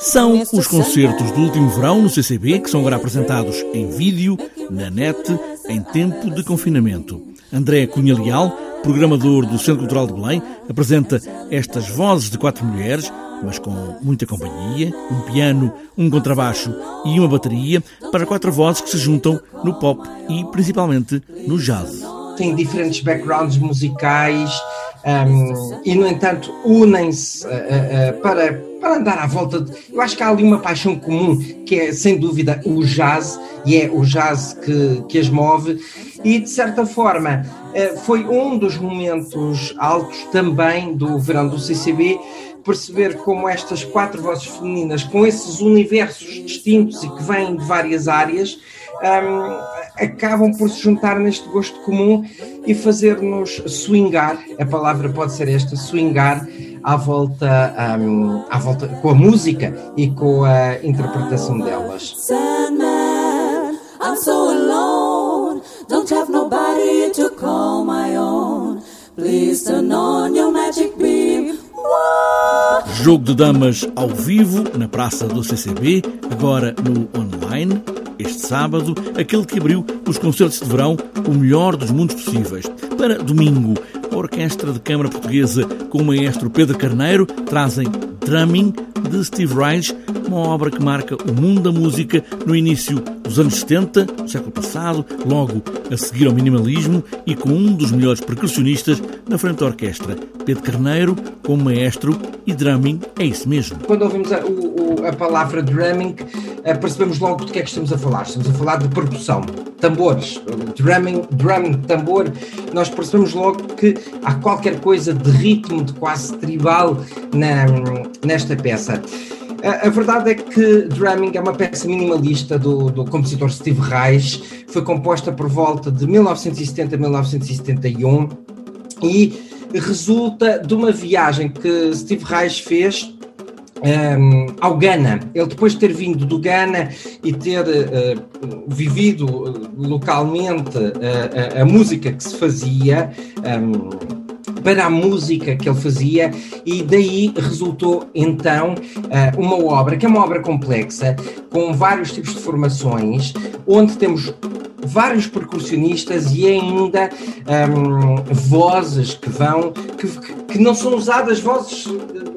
São os concertos do último verão no CCB que são agora apresentados em vídeo, na net, em tempo de confinamento. André Cunha Leal, programador do Centro Cultural de Belém, apresenta estas vozes de quatro mulheres, mas com muita companhia, um piano, um contrabaixo e uma bateria, para quatro vozes que se juntam no pop e principalmente no jazz. Tem diferentes backgrounds musicais um, e, no entanto, unem-se uh, uh, para, para andar à volta. De, eu acho que há ali uma paixão comum que é, sem dúvida, o jazz, e é o jazz que, que as move, e de certa forma uh, foi um dos momentos altos também do verão do CCB perceber como estas quatro vozes femininas, com esses universos distintos e que vêm de várias áreas, um, acabam por se juntar neste gosto comum e fazer-nos swingar, a palavra pode ser esta, swingar, à volta, um, à volta com a música e com a interpretação delas. Sandman, I'm so alone, don't have nobody to call my own. Please turn on your magic beam. Jogo de damas ao vivo na praça do CCB, agora no online. Este sábado, aquele que abriu os concertos de verão, o melhor dos mundos possíveis. Para domingo, a Orquestra de Câmara Portuguesa com o maestro Pedro Carneiro trazem Drumming de Steve Reich, uma obra que marca o mundo da música no início dos anos 70, do século passado, logo a seguir ao minimalismo e com um dos melhores percussionistas na frente da orquestra, Pedro Carneiro, como maestro e drumming é isso mesmo. Quando ouvimos a, o, a palavra drumming, eh, percebemos logo do que é que estamos a falar. Estamos a falar de percussão, tambores, drumming, drumming, tambor. Nós percebemos logo que há qualquer coisa de ritmo, de quase tribal na, nesta peça. A, verdade é que Drumming é uma peça minimalista do, do compositor Steve Reich, foi composta por volta de 1970 a 1971 e resulta de uma viagem que Steve Reich fez um, ao Ghana. Ele, depois de ter vindo do Ghana e ter uh, vivido localmente uh, a, a, música que se fazia. Um, para a música que ele fazia, e daí resultou então uma obra que é uma obra complexa, com vários tipos de formações, onde temos vários percussionistas e ainda um, vozes que vão, que, que não são usadas vozes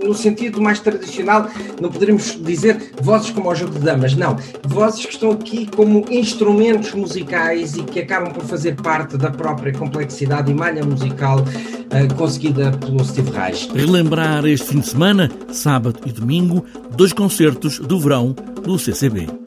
no sentido mais tradicional, não poderíamos dizer vozes como ao jogo de damas, não. Vozes que estão aqui como instrumentos musicais e que acabam por fazer parte da própria complexidade e malha musical uh, conseguida pelo Steve Reich. Relembrar este fim de semana, sábado e domingo, dois concertos do verão do CCB.